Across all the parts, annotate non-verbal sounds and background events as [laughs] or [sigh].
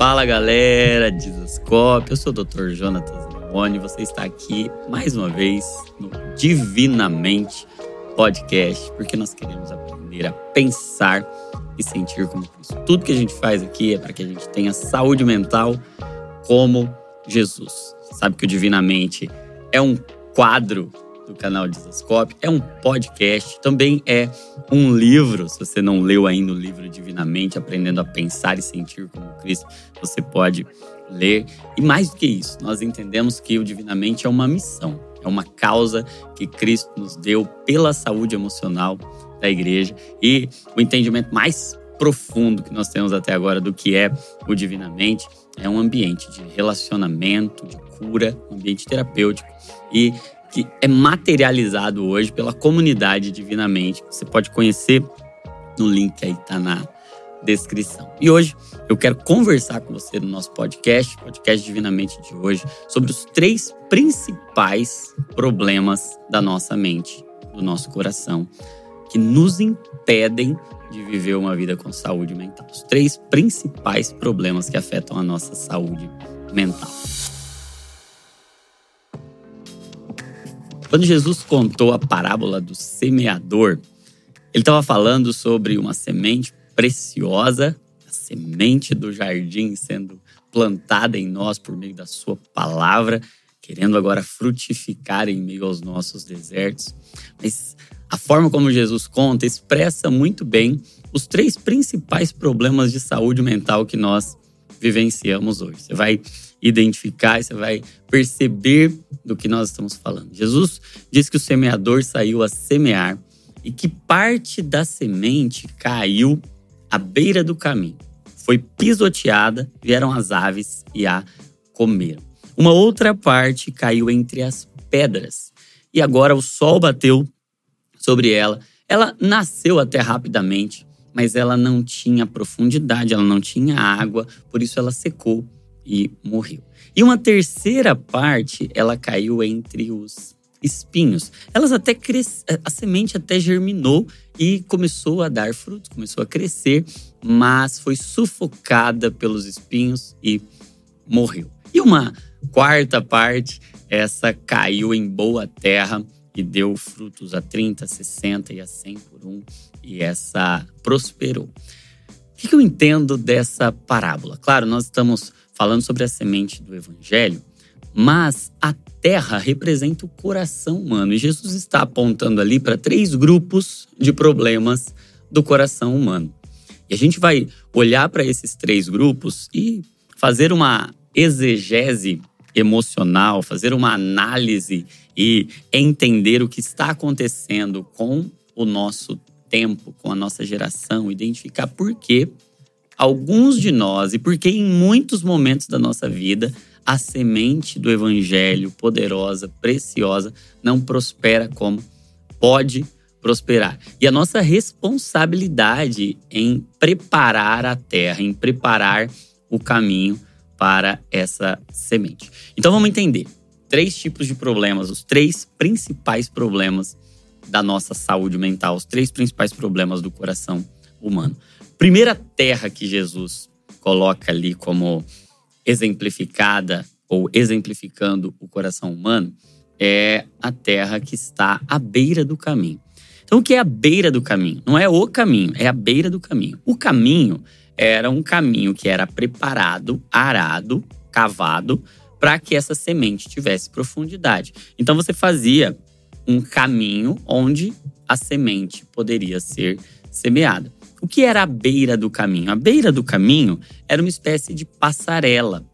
Fala galera, Dizascope, eu sou o Dr. Jonatas Leone, você está aqui mais uma vez no Divinamente Podcast, porque nós queremos aprender a pensar e sentir como Cristo. Tudo que a gente faz aqui é para que a gente tenha saúde mental como Jesus. Sabe que o Divinamente é um quadro do canal Dizascope, é um podcast, também é um livro. Se você não leu ainda o livro Divinamente, Aprendendo a Pensar e Sentir como Cristo, você pode ler. E mais do que isso, nós entendemos que o Divinamente é uma missão, é uma causa que Cristo nos deu pela saúde emocional da igreja. E o entendimento mais profundo que nós temos até agora do que é o Divinamente é um ambiente de relacionamento, de cura, um ambiente terapêutico. E que é materializado hoje pela comunidade Divinamente. Você pode conhecer no link aí, tá na descrição. E hoje eu quero conversar com você no nosso podcast, podcast Divinamente de hoje, sobre os três principais problemas da nossa mente, do nosso coração, que nos impedem de viver uma vida com saúde mental. Os três principais problemas que afetam a nossa saúde mental. Quando Jesus contou a parábola do semeador, ele estava falando sobre uma semente preciosa, a semente do jardim sendo plantada em nós por meio da sua palavra, querendo agora frutificar em meio aos nossos desertos. Mas a forma como Jesus conta expressa muito bem os três principais problemas de saúde mental que nós vivenciamos hoje. Você vai identificar e você vai perceber do que nós estamos falando. Jesus diz que o semeador saiu a semear e que parte da semente caiu à beira do caminho. Foi pisoteada, vieram as aves e a comeram. Uma outra parte caiu entre as pedras e agora o sol bateu sobre ela. Ela nasceu até rapidamente, mas ela não tinha profundidade, ela não tinha água, por isso ela secou e morreu. E uma terceira parte, ela caiu entre os espinhos. Elas até cres... a semente até germinou e começou a dar frutos, começou a crescer, mas foi sufocada pelos espinhos e morreu. E uma quarta parte, essa caiu em boa terra e deu frutos a 30, 60 e a 100 por um, e essa prosperou. O que eu entendo dessa parábola? Claro, nós estamos falando sobre a semente do evangelho, mas a terra representa o coração humano. E Jesus está apontando ali para três grupos de problemas do coração humano. E a gente vai olhar para esses três grupos e fazer uma exegese emocional, fazer uma análise e entender o que está acontecendo com o nosso tempo, com a nossa geração, identificar por que alguns de nós e porque em muitos momentos da nossa vida a semente do evangelho poderosa, preciosa, não prospera como pode prosperar. E a nossa responsabilidade em preparar a terra, em preparar o caminho para essa semente. Então vamos entender três tipos de problemas, os três principais problemas da nossa saúde mental, os três principais problemas do coração humano primeira terra que Jesus coloca ali como exemplificada ou exemplificando o coração humano é a terra que está à beira do caminho. Então, o que é a beira do caminho? Não é o caminho, é a beira do caminho. O caminho era um caminho que era preparado, arado, cavado, para que essa semente tivesse profundidade. Então, você fazia um caminho onde a semente poderia ser semeada. O que era a beira do caminho? A beira do caminho era uma espécie de passarela.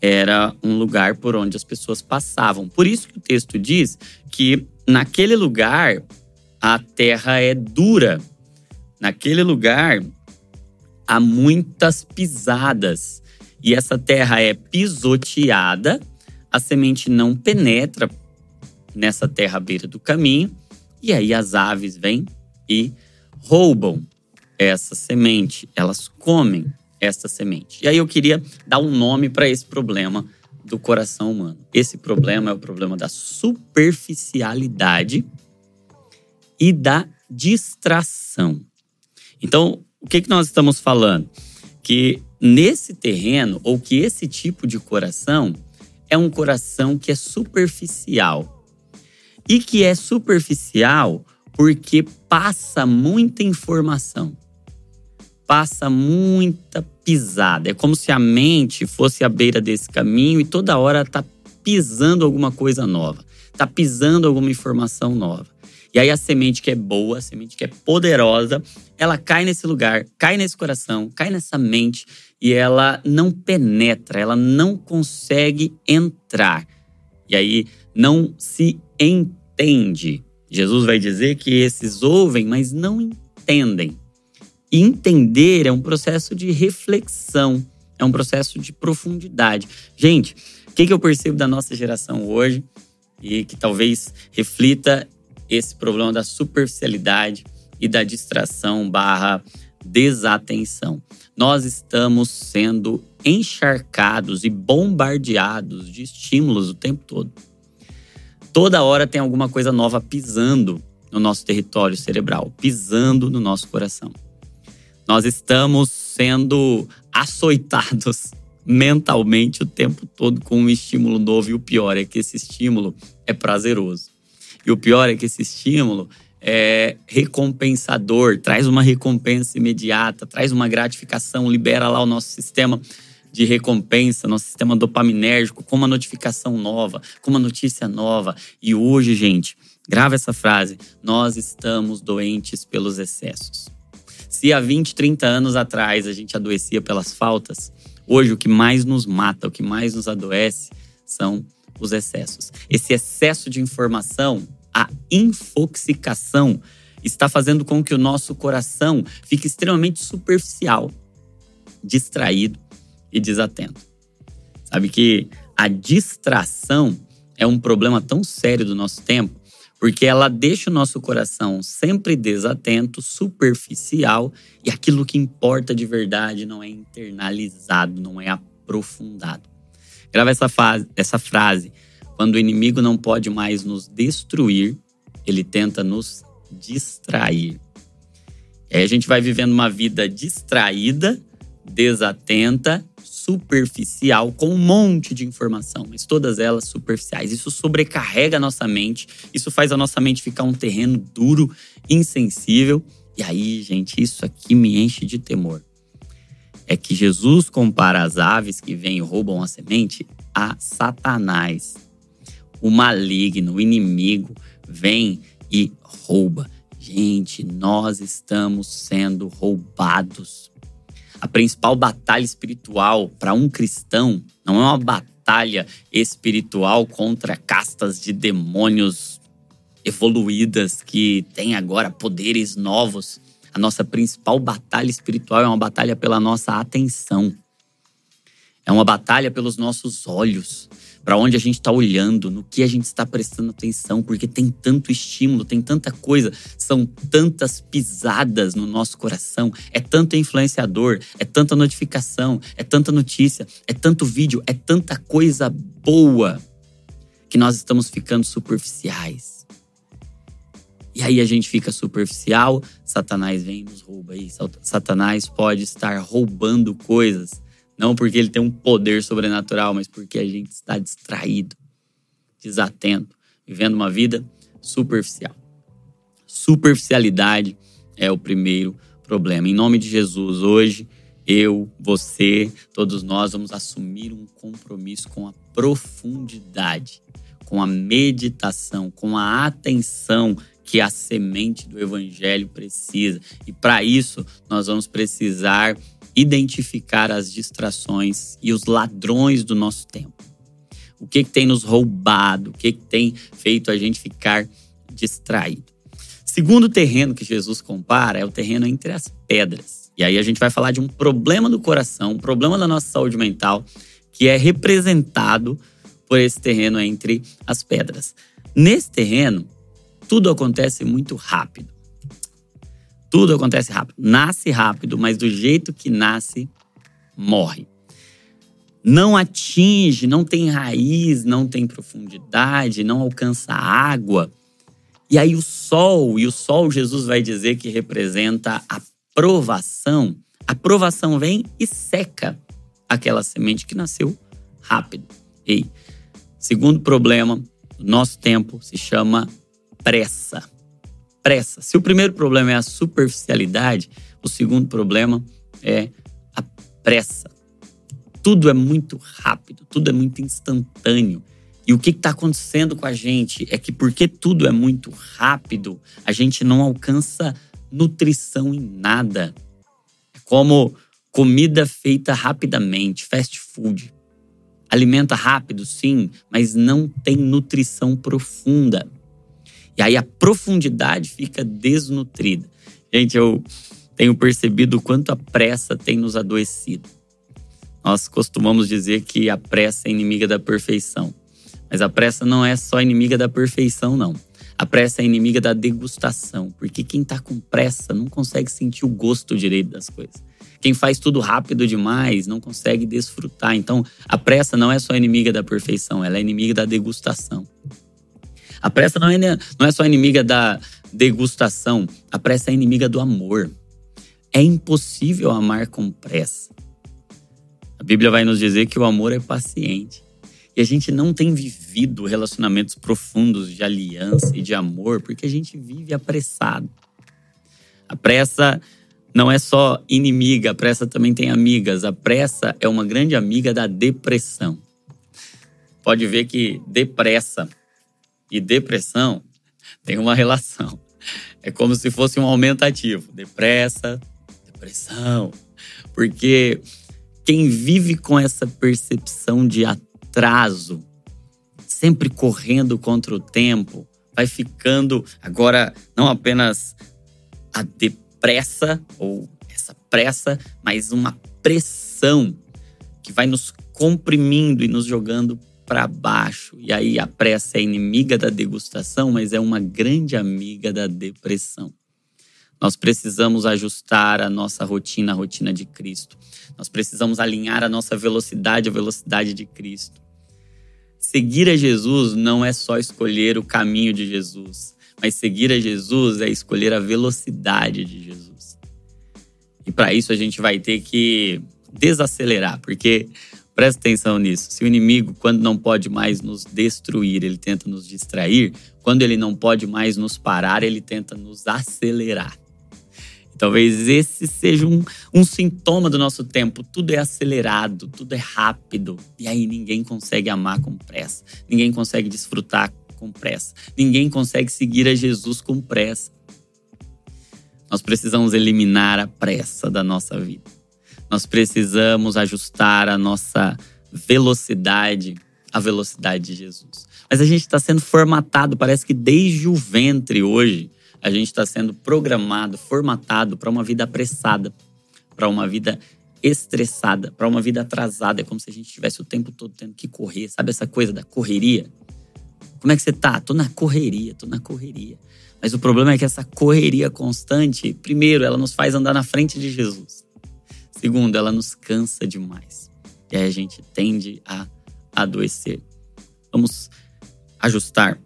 Era um lugar por onde as pessoas passavam. Por isso que o texto diz que naquele lugar a terra é dura. Naquele lugar há muitas pisadas. E essa terra é pisoteada, a semente não penetra nessa terra à beira do caminho, e aí as aves vêm e roubam essa semente, elas comem essa semente. E aí eu queria dar um nome para esse problema do coração humano. Esse problema é o problema da superficialidade e da distração. Então, o que, que nós estamos falando? Que nesse terreno, ou que esse tipo de coração é um coração que é superficial. E que é superficial porque passa muita informação, passa muita pisada. É como se a mente fosse à beira desse caminho e toda hora está pisando alguma coisa nova, está pisando alguma informação nova. E aí a semente que é boa, a semente que é poderosa, ela cai nesse lugar, cai nesse coração, cai nessa mente e ela não penetra, ela não consegue entrar. E aí não se entende. Jesus vai dizer que esses ouvem, mas não entendem. Entender é um processo de reflexão, é um processo de profundidade. Gente, o que, que eu percebo da nossa geração hoje e que talvez reflita esse problema da superficialidade e da distração barra desatenção. Nós estamos sendo encharcados e bombardeados de estímulos o tempo todo. Toda hora tem alguma coisa nova pisando no nosso território cerebral, pisando no nosso coração. Nós estamos sendo açoitados [laughs] mentalmente o tempo todo com um estímulo novo e o pior é que esse estímulo é prazeroso. E o pior é que esse estímulo é recompensador, traz uma recompensa imediata, traz uma gratificação, libera lá o nosso sistema de recompensa, nosso sistema dopaminérgico, com uma notificação nova, com uma notícia nova. E hoje, gente, grava essa frase: nós estamos doentes pelos excessos. Se há 20, 30 anos atrás a gente adoecia pelas faltas, hoje o que mais nos mata, o que mais nos adoece são os excessos. Esse excesso de informação, a infoxicação, está fazendo com que o nosso coração fique extremamente superficial, distraído e desatento. Sabe que a distração é um problema tão sério do nosso tempo porque ela deixa o nosso coração sempre desatento, superficial e aquilo que importa de verdade não é internalizado, não é aprofundado. Grava essa, essa frase. Quando o inimigo não pode mais nos destruir, ele tenta nos distrair. E aí a gente vai vivendo uma vida distraída, desatenta superficial com um monte de informação, mas todas elas superficiais. Isso sobrecarrega a nossa mente, isso faz a nossa mente ficar um terreno duro, insensível. E aí, gente, isso aqui me enche de temor. É que Jesus compara as aves que vêm e roubam a semente a Satanás. O maligno, o inimigo, vem e rouba. Gente, nós estamos sendo roubados a principal batalha espiritual para um cristão não é uma batalha espiritual contra castas de demônios evoluídas que têm agora poderes novos. A nossa principal batalha espiritual é uma batalha pela nossa atenção. É uma batalha pelos nossos olhos para onde a gente está olhando, no que a gente está prestando atenção, porque tem tanto estímulo, tem tanta coisa, são tantas pisadas no nosso coração, é tanto influenciador, é tanta notificação, é tanta notícia, é tanto vídeo, é tanta coisa boa que nós estamos ficando superficiais. E aí a gente fica superficial, Satanás vem e nos rouba aí. Satanás pode estar roubando coisas não porque ele tem um poder sobrenatural, mas porque a gente está distraído, desatento, vivendo uma vida superficial. Superficialidade é o primeiro problema. Em nome de Jesus, hoje, eu, você, todos nós vamos assumir um compromisso com a profundidade, com a meditação, com a atenção que a semente do evangelho precisa. E para isso, nós vamos precisar identificar as distrações e os ladrões do nosso tempo. O que, que tem nos roubado, o que, que tem feito a gente ficar distraído. Segundo terreno que Jesus compara é o terreno entre as pedras. E aí a gente vai falar de um problema do coração, um problema da nossa saúde mental, que é representado por esse terreno entre as pedras. Nesse terreno, tudo acontece muito rápido. Tudo acontece rápido. Nasce rápido, mas do jeito que nasce, morre. Não atinge, não tem raiz, não tem profundidade, não alcança água. E aí o sol, e o sol Jesus vai dizer que representa a provação, a provação vem e seca aquela semente que nasceu rápido. E segundo problema nosso tempo se chama pressa. Pressa. Se o primeiro problema é a superficialidade, o segundo problema é a pressa. Tudo é muito rápido, tudo é muito instantâneo. E o que está acontecendo com a gente é que, porque tudo é muito rápido, a gente não alcança nutrição em nada. É como comida feita rapidamente, fast food. Alimenta rápido, sim, mas não tem nutrição profunda. E aí a profundidade fica desnutrida. Gente, eu tenho percebido o quanto a pressa tem nos adoecido. Nós costumamos dizer que a pressa é inimiga da perfeição. Mas a pressa não é só inimiga da perfeição, não. A pressa é inimiga da degustação, porque quem está com pressa não consegue sentir o gosto direito das coisas. Quem faz tudo rápido demais não consegue desfrutar. Então, a pressa não é só inimiga da perfeição, ela é inimiga da degustação. A pressa não é, não é só inimiga da degustação, a pressa é inimiga do amor. É impossível amar com pressa. A Bíblia vai nos dizer que o amor é paciente. E a gente não tem vivido relacionamentos profundos de aliança e de amor porque a gente vive apressado. A pressa não é só inimiga, a pressa também tem amigas. A pressa é uma grande amiga da depressão. Pode ver que depressa e depressão tem uma relação. É como se fosse um aumentativo. Depressa, depressão. Porque quem vive com essa percepção de atraso, sempre correndo contra o tempo, vai ficando agora não apenas a depressa ou essa pressa, mas uma pressão que vai nos comprimindo e nos jogando para baixo. E aí a pressa é inimiga da degustação, mas é uma grande amiga da depressão. Nós precisamos ajustar a nossa rotina à rotina de Cristo. Nós precisamos alinhar a nossa velocidade à velocidade de Cristo. Seguir a Jesus não é só escolher o caminho de Jesus, mas seguir a Jesus é escolher a velocidade de Jesus. E para isso a gente vai ter que desacelerar, porque presta atenção nisso. Se o inimigo, quando não pode mais nos destruir, ele tenta nos distrair, quando ele não pode mais nos parar, ele tenta nos acelerar. Talvez esse seja um, um sintoma do nosso tempo. Tudo é acelerado, tudo é rápido. E aí ninguém consegue amar com pressa. Ninguém consegue desfrutar com pressa. Ninguém consegue seguir a Jesus com pressa. Nós precisamos eliminar a pressa da nossa vida. Nós precisamos ajustar a nossa velocidade à velocidade de Jesus. Mas a gente está sendo formatado, parece que desde o ventre hoje, a gente está sendo programado, formatado para uma vida apressada, para uma vida estressada, para uma vida atrasada. É como se a gente tivesse o tempo todo tendo que correr. Sabe essa coisa da correria? Como é que você tá? Tô na correria, tô na correria. Mas o problema é que essa correria constante, primeiro, ela nos faz andar na frente de Jesus. Segundo, ela nos cansa demais. E aí a gente tende a adoecer. Vamos ajustar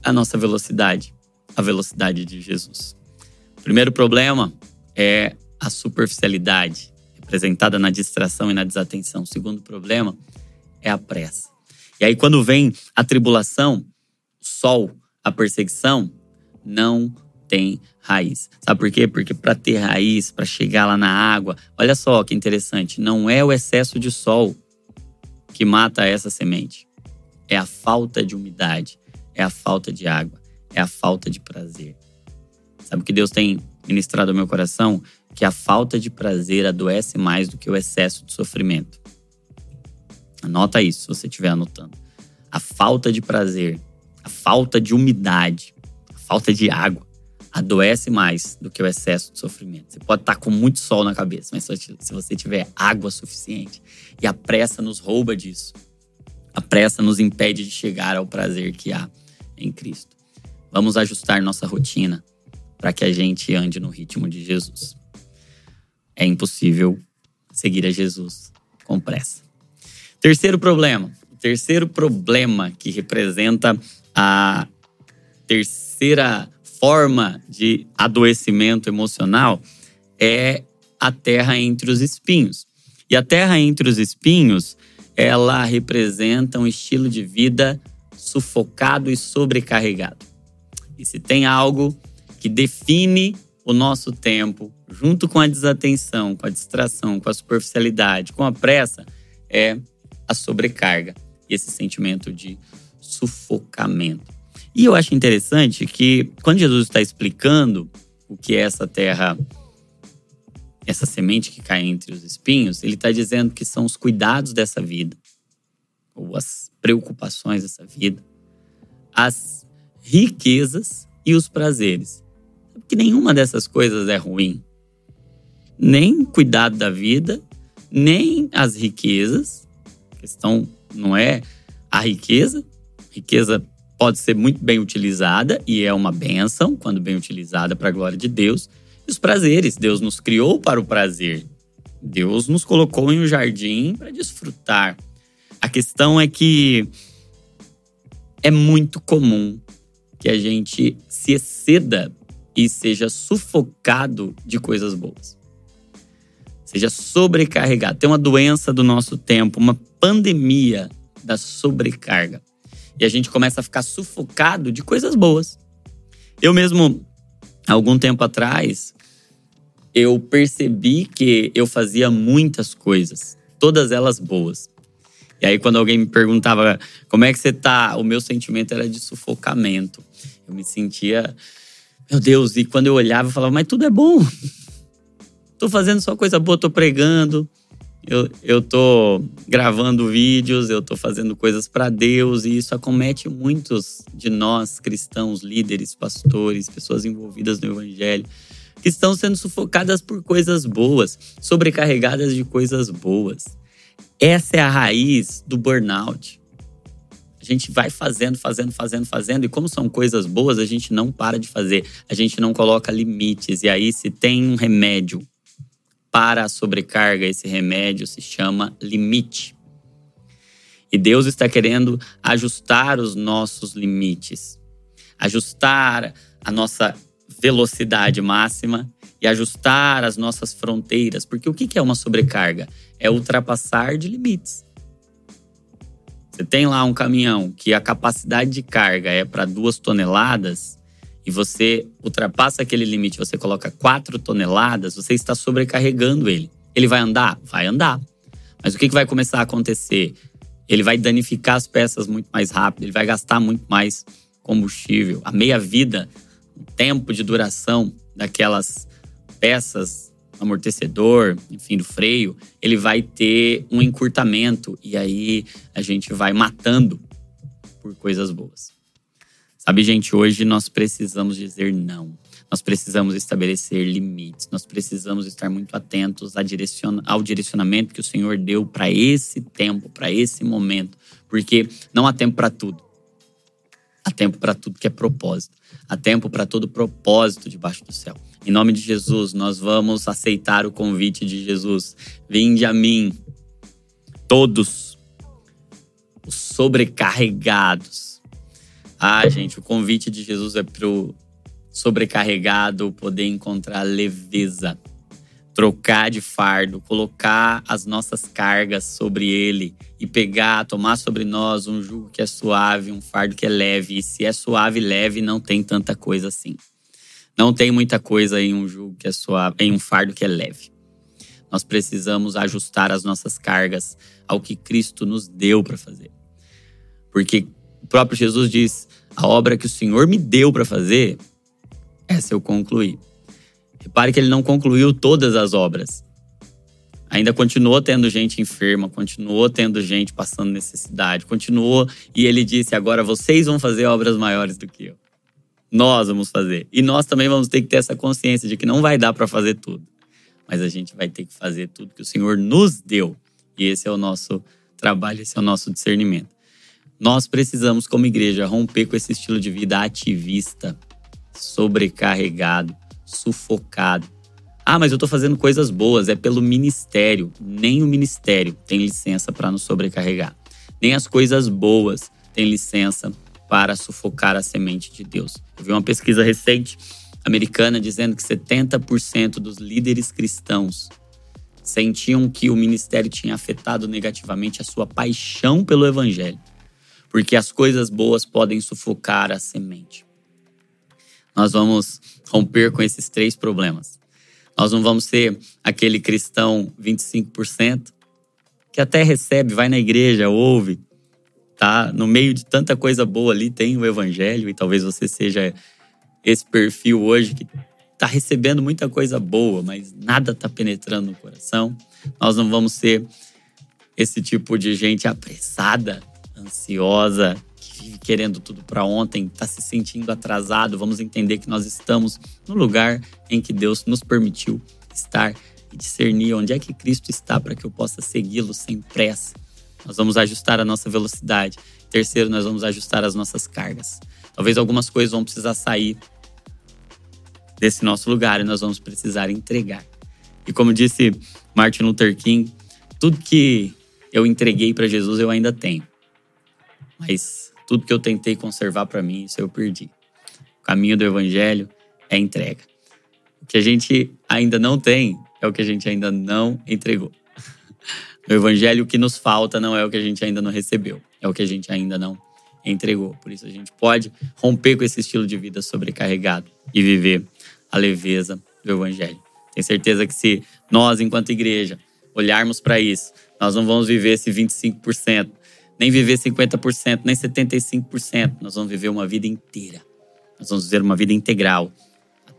a nossa velocidade a velocidade de Jesus. O primeiro problema é a superficialidade, representada na distração e na desatenção. O segundo problema é a pressa. E aí, quando vem a tribulação, o sol, a perseguição, não tem raiz. Sabe por quê? Porque para ter raiz, para chegar lá na água, olha só que interessante, não é o excesso de sol que mata essa semente. É a falta de umidade, é a falta de água é a falta de prazer. Sabe o que Deus tem ministrado ao meu coração? Que a falta de prazer adoece mais do que o excesso de sofrimento. Anota isso se você estiver anotando. A falta de prazer, a falta de umidade, a falta de água adoece mais do que o excesso de sofrimento. Você pode estar com muito sol na cabeça, mas se você tiver água suficiente e a pressa nos rouba disso, a pressa nos impede de chegar ao prazer que há em Cristo. Vamos ajustar nossa rotina para que a gente ande no ritmo de Jesus. É impossível seguir a Jesus com pressa. Terceiro problema. O terceiro problema que representa a terceira forma de adoecimento emocional é a terra entre os espinhos. E a terra entre os espinhos, ela representa um estilo de vida sufocado e sobrecarregado. E se tem algo que define o nosso tempo, junto com a desatenção, com a distração, com a superficialidade, com a pressa, é a sobrecarga e esse sentimento de sufocamento. E eu acho interessante que quando Jesus está explicando o que é essa terra, essa semente que cai entre os espinhos, ele está dizendo que são os cuidados dessa vida, ou as preocupações dessa vida, as riquezas e os prazeres. Porque nenhuma dessas coisas é ruim. Nem cuidado da vida, nem as riquezas. A questão não é a riqueza. Riqueza pode ser muito bem utilizada e é uma benção quando bem utilizada para a glória de Deus. E os prazeres, Deus nos criou para o prazer. Deus nos colocou em um jardim para desfrutar. A questão é que é muito comum que a gente se exceda e seja sufocado de coisas boas. Seja sobrecarregado. Tem uma doença do nosso tempo, uma pandemia da sobrecarga. E a gente começa a ficar sufocado de coisas boas. Eu mesmo, algum tempo atrás, eu percebi que eu fazia muitas coisas, todas elas boas. E aí, quando alguém me perguntava como é que você tá, o meu sentimento era de sufocamento. Eu me sentia, meu Deus, e quando eu olhava, eu falava, mas tudo é bom. [laughs] tô fazendo só coisa boa, tô pregando, eu, eu tô gravando vídeos, eu tô fazendo coisas para Deus, e isso acomete muitos de nós, cristãos, líderes, pastores, pessoas envolvidas no Evangelho, que estão sendo sufocadas por coisas boas, sobrecarregadas de coisas boas. Essa é a raiz do burnout. A gente vai fazendo, fazendo, fazendo, fazendo, e como são coisas boas, a gente não para de fazer, a gente não coloca limites. E aí, se tem um remédio para a sobrecarga, esse remédio se chama limite. E Deus está querendo ajustar os nossos limites, ajustar a nossa velocidade máxima e ajustar as nossas fronteiras. Porque o que é uma sobrecarga? É ultrapassar de limites. Você tem lá um caminhão que a capacidade de carga é para duas toneladas e você ultrapassa aquele limite, você coloca quatro toneladas, você está sobrecarregando ele. Ele vai andar? Vai andar. Mas o que, que vai começar a acontecer? Ele vai danificar as peças muito mais rápido, ele vai gastar muito mais combustível. A meia-vida, o tempo de duração daquelas peças amortecedor, enfim, do freio, ele vai ter um encurtamento e aí a gente vai matando por coisas boas. Sabe, gente, hoje nós precisamos dizer não. Nós precisamos estabelecer limites. Nós precisamos estar muito atentos ao direcionamento que o Senhor deu para esse tempo, para esse momento, porque não há tempo para tudo. Há tempo para tudo que é propósito. Há tempo para todo propósito debaixo do céu. Em nome de Jesus, nós vamos aceitar o convite de Jesus. Vinde a mim, todos os sobrecarregados. Ah, gente, o convite de Jesus é para o sobrecarregado poder encontrar leveza trocar de fardo, colocar as nossas cargas sobre ele e pegar, tomar sobre nós um jugo que é suave, um fardo que é leve. E se é suave e leve, não tem tanta coisa assim. Não tem muita coisa em um jugo que é suave, em um fardo que é leve. Nós precisamos ajustar as nossas cargas ao que Cristo nos deu para fazer. Porque o próprio Jesus diz: a obra que o Senhor me deu para fazer, essa eu concluí. Repare que ele não concluiu todas as obras. Ainda continuou tendo gente enferma, continuou tendo gente passando necessidade, continuou e ele disse: agora vocês vão fazer obras maiores do que eu. Nós vamos fazer. E nós também vamos ter que ter essa consciência de que não vai dar para fazer tudo. Mas a gente vai ter que fazer tudo que o Senhor nos deu. E esse é o nosso trabalho, esse é o nosso discernimento. Nós precisamos, como igreja, romper com esse estilo de vida ativista, sobrecarregado, sufocado. Ah, mas eu estou fazendo coisas boas, é pelo ministério. Nem o ministério tem licença para nos sobrecarregar. Nem as coisas boas têm licença para sufocar a semente de Deus. Eu vi uma pesquisa recente americana dizendo que 70% dos líderes cristãos sentiam que o ministério tinha afetado negativamente a sua paixão pelo evangelho, porque as coisas boas podem sufocar a semente. Nós vamos romper com esses três problemas. Nós não vamos ser aquele cristão 25% que até recebe, vai na igreja, ouve, tá? No meio de tanta coisa boa ali tem o evangelho e talvez você seja esse perfil hoje que tá recebendo muita coisa boa, mas nada tá penetrando no coração. Nós não vamos ser esse tipo de gente apressada, ansiosa, que vive querendo tudo para ontem, tá se sentindo atrasado. Vamos entender que nós estamos no lugar em que Deus nos permitiu estar e discernir onde é que Cristo está para que eu possa segui-lo sem pressa. Nós vamos ajustar a nossa velocidade. Terceiro, nós vamos ajustar as nossas cargas. Talvez algumas coisas vão precisar sair desse nosso lugar e nós vamos precisar entregar. E como disse Martin Luther King, tudo que eu entreguei para Jesus eu ainda tenho. Mas tudo que eu tentei conservar para mim, isso eu perdi. O caminho do evangelho é entrega. O que a gente ainda não tem é o que a gente ainda não entregou. [laughs] No evangelho, o que nos falta não é o que a gente ainda não recebeu, é o que a gente ainda não entregou. Por isso, a gente pode romper com esse estilo de vida sobrecarregado e viver a leveza do evangelho. Tenho certeza que se nós, enquanto igreja, olharmos para isso, nós não vamos viver esse 25%, nem viver 50%, nem 75%. Nós vamos viver uma vida inteira. Nós vamos viver uma vida integral.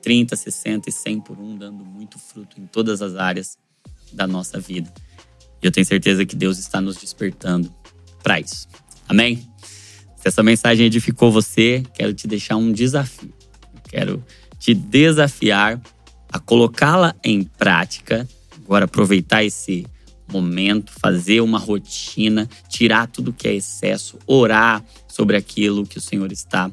30, 60 e 100 por um, dando muito fruto em todas as áreas da nossa vida. E eu tenho certeza que Deus está nos despertando para isso. Amém? Se essa mensagem edificou você, quero te deixar um desafio. quero te desafiar a colocá-la em prática. Agora, aproveitar esse momento, fazer uma rotina, tirar tudo que é excesso, orar sobre aquilo que o Senhor está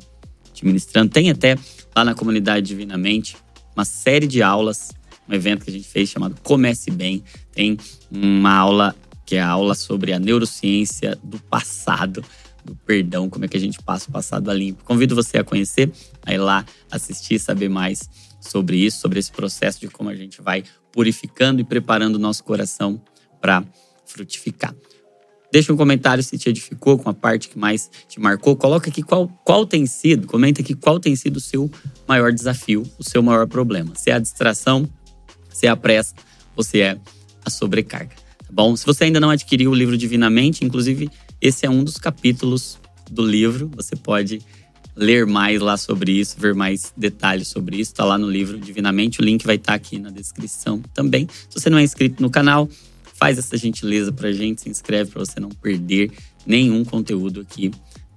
te ministrando. Tem até lá na comunidade Divinamente uma série de aulas, um evento que a gente fez chamado Comece Bem. Tem uma aula que é a aula sobre a neurociência do passado, do perdão, como é que a gente passa o passado a limpo. Convido você a conhecer, a ir lá assistir, saber mais sobre isso, sobre esse processo de como a gente vai purificando e preparando o nosso coração para frutificar. Deixa um comentário se te edificou com a parte que mais te marcou. Coloca aqui qual, qual tem sido, comenta aqui qual tem sido o seu maior desafio, o seu maior problema. Se é a distração, se é a pressa ou se é a sobrecarga. Tá bom? Se você ainda não adquiriu o livro Divinamente, inclusive esse é um dos capítulos do livro, você pode ler mais lá sobre isso, ver mais detalhes sobre isso, está lá no livro Divinamente. O link vai estar tá aqui na descrição também. Se você não é inscrito no canal, faz essa gentileza pra gente, se inscreve para você não perder nenhum conteúdo aqui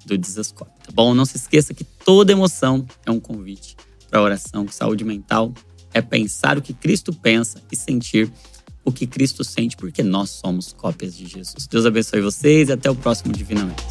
do Desascope, tá bom? Não se esqueça que toda emoção é um convite para oração, saúde mental é pensar o que Cristo pensa e sentir o que Cristo sente, porque nós somos cópias de Jesus. Deus abençoe vocês e até o próximo Divinamente.